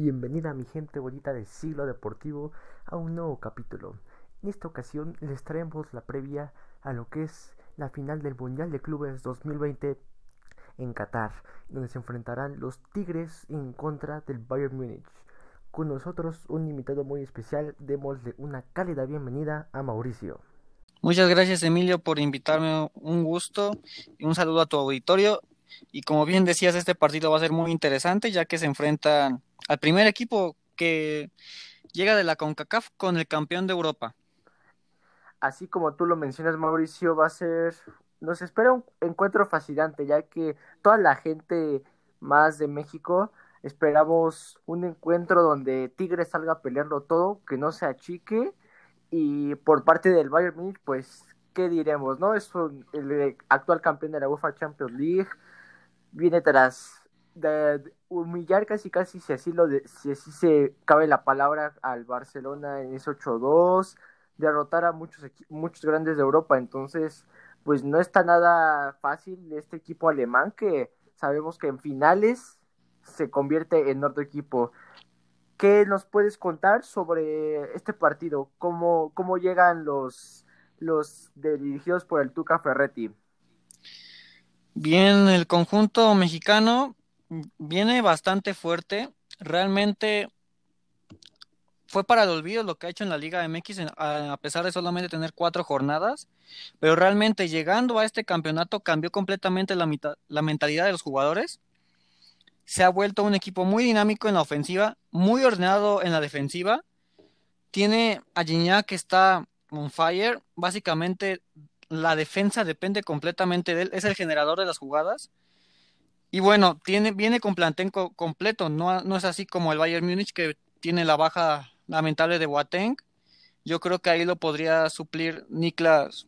Bienvenida mi gente bonita del siglo deportivo a un nuevo capítulo. En esta ocasión les traemos la previa a lo que es la final del Mundial de Clubes 2020 en Qatar, donde se enfrentarán los Tigres en contra del Bayern Múnich. Con nosotros un invitado muy especial, démosle una cálida bienvenida a Mauricio. Muchas gracias Emilio por invitarme, un gusto y un saludo a tu auditorio. Y como bien decías, este partido va a ser muy interesante ya que se enfrentan al primer equipo que llega de la CONCACAF con el campeón de Europa. Así como tú lo mencionas, Mauricio, va a ser, nos espera un encuentro fascinante, ya que toda la gente más de México esperamos un encuentro donde Tigres salga a pelearlo todo, que no se achique, y por parte del Bayern Munich, pues, ¿qué diremos? no Es el actual campeón de la UEFA Champions League, viene tras de humillar casi casi si así lo de, si así se cabe la palabra al Barcelona en ese 8-2, derrotar a muchos muchos grandes de Europa, entonces pues no está nada fácil este equipo alemán que sabemos que en finales se convierte en otro equipo. ¿Qué nos puedes contar sobre este partido? ¿Cómo, cómo llegan los, los dirigidos por el Tuca Ferretti? Bien, el conjunto mexicano viene bastante fuerte. Realmente fue para el olvido lo que ha hecho en la Liga MX a pesar de solamente tener cuatro jornadas, pero realmente llegando a este campeonato cambió completamente la, la mentalidad de los jugadores. Se ha vuelto un equipo muy dinámico en la ofensiva, muy ordenado en la defensiva. Tiene a Gignac que está on fire. Básicamente la defensa depende completamente de él. Es el generador de las jugadas. Y bueno, tiene, viene con plantel completo, no, no es así como el Bayern Múnich que tiene la baja lamentable de Boateng. Yo creo que ahí lo podría suplir Niklas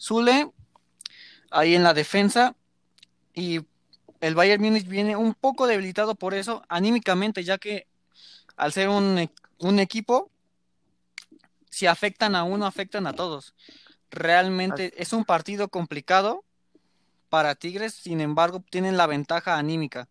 Zule, ahí en la defensa. Y el Bayern Múnich viene un poco debilitado por eso, anímicamente, ya que al ser un, un equipo, si afectan a uno, afectan a todos. Realmente es un partido complicado para Tigres, sin embargo, tienen la ventaja anímica.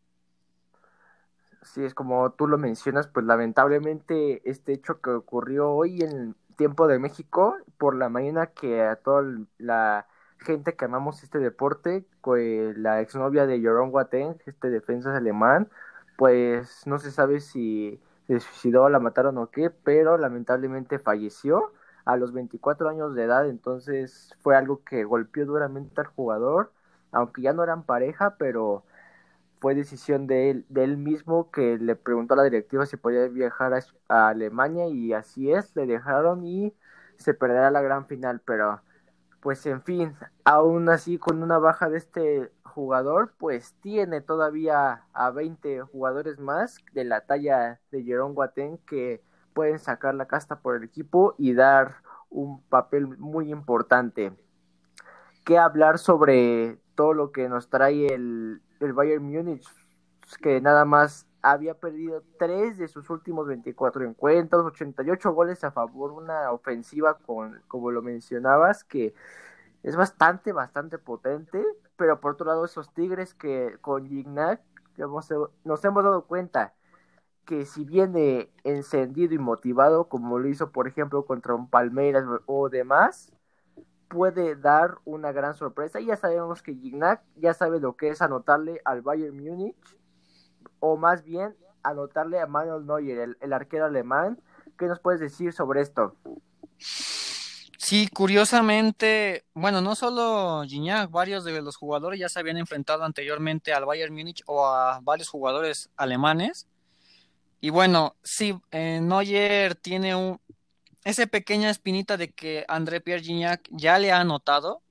Sí, es como tú lo mencionas, pues lamentablemente este hecho que ocurrió hoy en tiempo de México, por la mañana que a toda la gente que amamos este deporte, pues la exnovia de Jerome Boateng, este defensa alemán, pues no se sabe si se suicidó, la mataron o qué, pero lamentablemente falleció a los 24 años de edad, entonces fue algo que golpeó duramente al jugador aunque ya no eran pareja, pero fue decisión de él, de él mismo que le preguntó a la directiva si podía viajar a, Alemania y así es, le dejaron y se perderá la gran final, pero pues en fin, aún así con una baja de este jugador, pues tiene todavía a 20 jugadores más de la talla de Jerón Guatén que pueden sacar la casta por el equipo y dar un papel muy importante. ¿Qué hablar sobre todo lo que nos trae el, el Bayern Múnich, que nada más había perdido tres de sus últimos 24 encuentros, 88 goles a favor, una ofensiva con, como lo mencionabas, que es bastante, bastante potente, pero por otro lado esos Tigres que con Gignac nos hemos dado cuenta que si viene encendido y motivado, como lo hizo por ejemplo contra un Palmeiras o demás, puede dar una gran sorpresa. Y ya sabemos que Gignac ya sabe lo que es anotarle al Bayern Múnich, o más bien anotarle a Manuel Neuer, el, arquero alemán. ¿Qué nos puedes decir sobre esto? Sí, curiosamente, bueno, no solo Gignac, varios de los jugadores ya se habían enfrentado anteriormente al Bayern Múnich o a varios jugadores alemanes. Y bueno, sí, eh, tiene un, esa pequeña espinita de que André Pierre Gignac ya le ha anotado,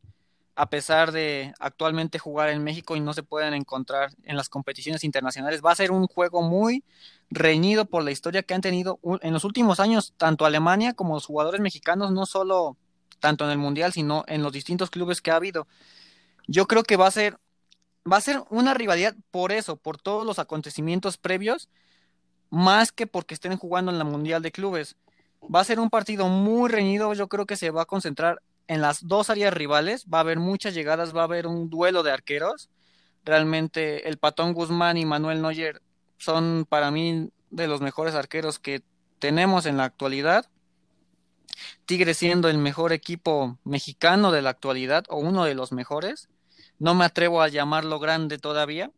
a pesar de actualmente jugar en México y no se pueden encontrar en las competiciones internacionales. Va a ser un juego muy reñido por la historia que han tenido en los últimos años tanto Alemania como los jugadores mexicanos, no solo tanto en el Mundial, sino en los distintos clubes que ha habido. Yo creo que va a ser, va a ser una rivalidad por eso, por todos los acontecimientos previos, más que porque estén jugando en la Mundial de Clubes. Va a ser un partido muy reñido, yo creo que se va a concentrar en las dos áreas rivales, va a haber muchas llegadas, va a haber un duelo de arqueros. Realmente el Patón Guzmán y Manuel Neuer son para mí de los mejores arqueros que tenemos en la actualidad. Tigres siendo el mejor equipo mexicano de la actualidad o uno de los mejores. No me atrevo a llamarlo grande todavía.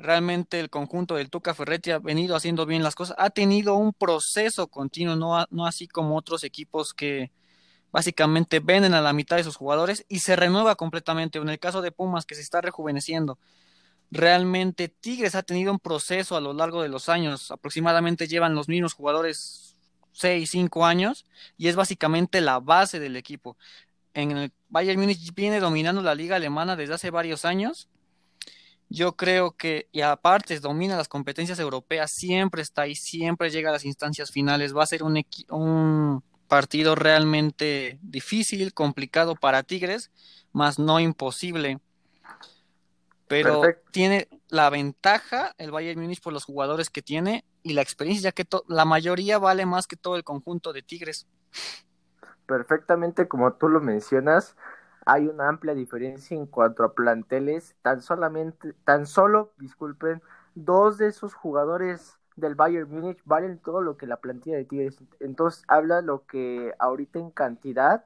Realmente el conjunto del Tuca Ferretti ha venido haciendo bien las cosas. Ha tenido un proceso continuo, no, no así como otros equipos que básicamente venden a la mitad de sus jugadores y se renueva completamente. En el caso de Pumas, que se está rejuveneciendo. Realmente Tigres ha tenido un proceso a lo largo de los años. Aproximadamente llevan los mismos jugadores 6, 5 años y es básicamente la base del equipo. En el Bayern Múnich viene dominando la liga alemana desde hace varios años. Yo creo que, y aparte domina las competencias europeas, siempre está ahí, siempre llega a las instancias finales. Va a ser un, un partido realmente difícil, complicado para Tigres, más no imposible pero tiene la ventaja el Bayern Múnich por los jugadores que tiene y la experiencia, ya que la mayoría vale más que todo el conjunto de Tigres. Perfectamente, como tú lo mencionas, hay una amplia diferencia en cuanto a planteles. Tan solamente, tan solo, disculpen, dos de esos jugadores del Bayern Múnich valen todo lo que la plantilla de Tigres. Entonces habla lo que ahorita en cantidad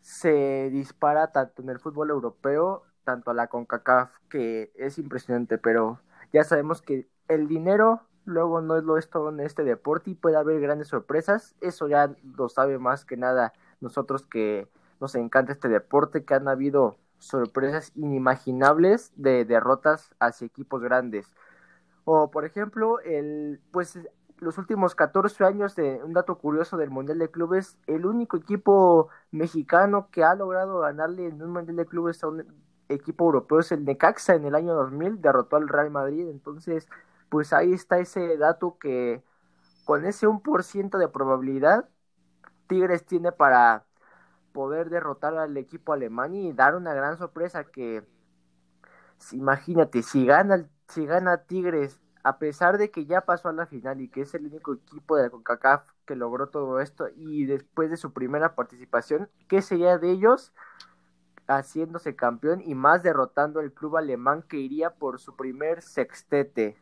se dispara tanto en el fútbol europeo tanto a la CONCACAF, que es impresionante, pero ya sabemos que el dinero luego no es lo es todo en este deporte y puede haber grandes sorpresas. Eso ya lo sabe más que nada nosotros que nos encanta este deporte, que han habido sorpresas inimaginables de derrotas hacia equipos grandes. O por ejemplo, el pues los últimos 14 años de un dato curioso del Mundial de Clubes, el único equipo mexicano que ha logrado ganarle en un Mundial de Clubes a un equipo europeo es el Necaxa en el año 2000, derrotó al Real Madrid, entonces pues ahí está ese dato que con ese 1% de probabilidad Tigres tiene para poder derrotar al equipo alemán y dar una gran sorpresa que imagínate si gana si gana Tigres a pesar de que ya pasó a la final y que es el único equipo de la CONCACAF que logró todo esto y después de su primera participación, ¿qué sería de ellos? haciéndose campeón y más derrotando al club alemán que iría por su primer sextete.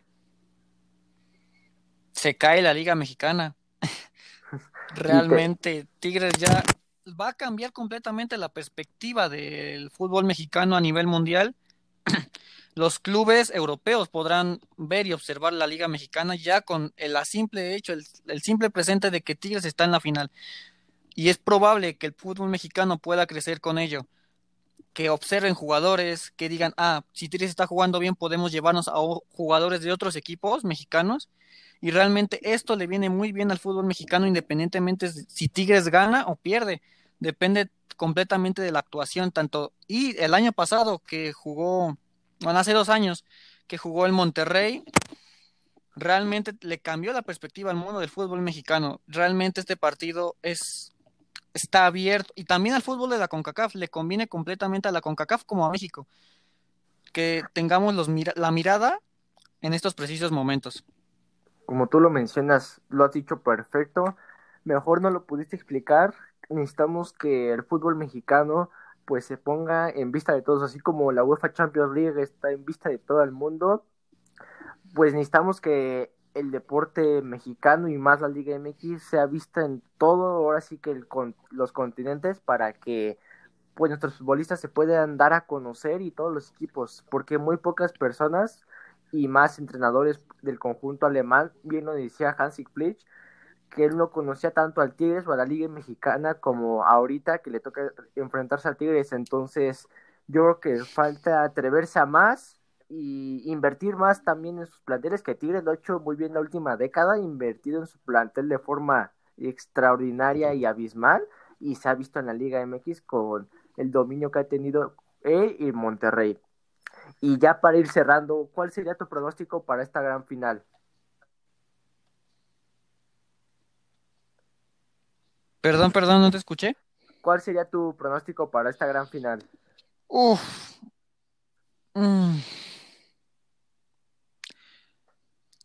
Se cae la Liga Mexicana. Realmente Tigres ya va a cambiar completamente la perspectiva del fútbol mexicano a nivel mundial. Los clubes europeos podrán ver y observar la Liga Mexicana ya con el simple hecho, el, el simple presente de que Tigres está en la final. Y es probable que el fútbol mexicano pueda crecer con ello que observen jugadores, que digan, ah, si Tigres está jugando bien, podemos llevarnos a jugadores de otros equipos mexicanos. Y realmente esto le viene muy bien al fútbol mexicano, independientemente si Tigres gana o pierde. Depende completamente de la actuación, tanto. Y el año pasado que jugó, bueno, hace dos años que jugó el Monterrey, realmente le cambió la perspectiva al mundo del fútbol mexicano. Realmente este partido es está abierto. Y también al fútbol de la CONCACAF le conviene completamente a la CONCACAF como a México. Que tengamos los la mirada en estos precisos momentos. Como tú lo mencionas, lo has dicho perfecto. Mejor no lo pudiste explicar. Necesitamos que el fútbol mexicano pues se ponga en vista de todos, así como la UEFA Champions League está en vista de todo el mundo, pues necesitamos que el deporte mexicano y más la Liga MX se ha visto en todo, ahora sí que el, con, los continentes para que pues nuestros futbolistas se puedan dar a conocer y todos los equipos, porque muy pocas personas y más entrenadores del conjunto alemán, bien lo decía Hansi Flick, que él no conocía tanto al Tigres o a la Liga Mexicana como ahorita que le toca enfrentarse al Tigres, entonces yo creo que falta atreverse a más y invertir más también en sus planteles, que Tigres lo ha hecho muy bien la última década, invertido en su plantel de forma extraordinaria y abismal, y se ha visto en la Liga MX con el dominio que ha tenido él y Monterrey. Y ya para ir cerrando, ¿cuál sería tu pronóstico para esta gran final? Perdón, perdón, no te escuché. ¿Cuál sería tu pronóstico para esta gran final? Uf. Mm.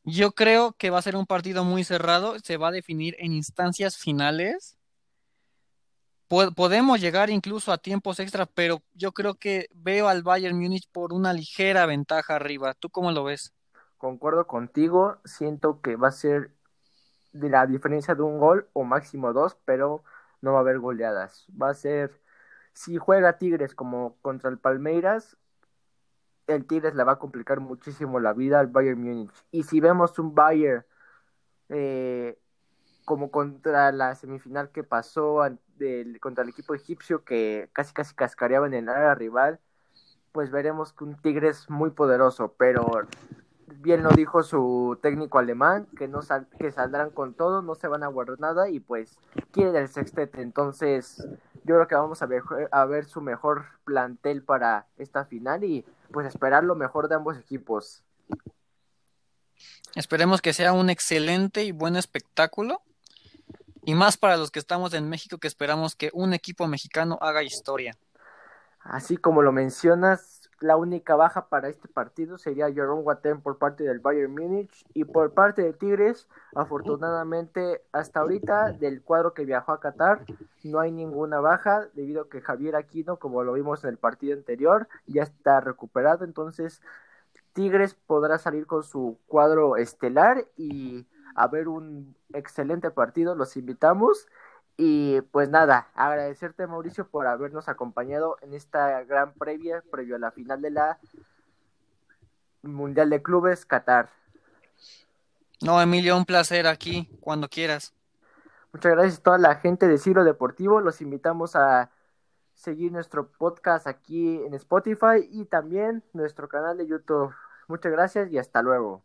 Yo creo que va a ser un partido muy cerrado, se va a definir en instancias finales. Podemos llegar incluso a tiempos extra, pero yo creo que veo al Bayern Múnich por una ligera ventaja arriba. ¿Tú cómo lo ves? concuerdo contigo, siento que va a ser de la diferencia de un gol o máximo dos, pero no va a haber goleadas. Va a ser, si juega Tigres como contra el Palmeiras, el Tigres le va a complicar muchísimo la vida al Bayern Múnich. Y si vemos un Bayern eh, como contra la semifinal que pasó contra el equipo egipcio que casi casi cascareaba en el área rival, pues veremos que un Tigres muy poderoso, pero bien lo dijo su técnico alemán, que no saldrán con todo, no se van a guardar nada y pues quieren el sextete, entonces yo creo que vamos a ver su mejor plantel para esta final y pues esperar lo mejor de ambos equipos. Esperemos que sea un excelente y buen espectáculo. Y más para los que estamos en México, que esperamos que un equipo mexicano haga historia. Así como lo mencionas, la única baja para este partido sería Jerome Watem por parte del Bayern Múnich y por parte de Tigres, afortunadamente hasta ahorita del cuadro que viajó a Qatar no hay ninguna baja debido a que Javier Aquino, como lo vimos en el partido anterior, ya está recuperado, entonces Tigres podrá salir con su cuadro estelar y a ver un excelente partido, los invitamos. Y pues nada, agradecerte Mauricio por habernos acompañado en esta gran previa, previo a la final de la Mundial de Clubes Qatar. No, Emilio, un placer aquí, cuando quieras. Muchas gracias a toda la gente de Ciro Deportivo. Los invitamos a seguir nuestro podcast aquí en Spotify y también nuestro canal de YouTube. Muchas gracias y hasta luego.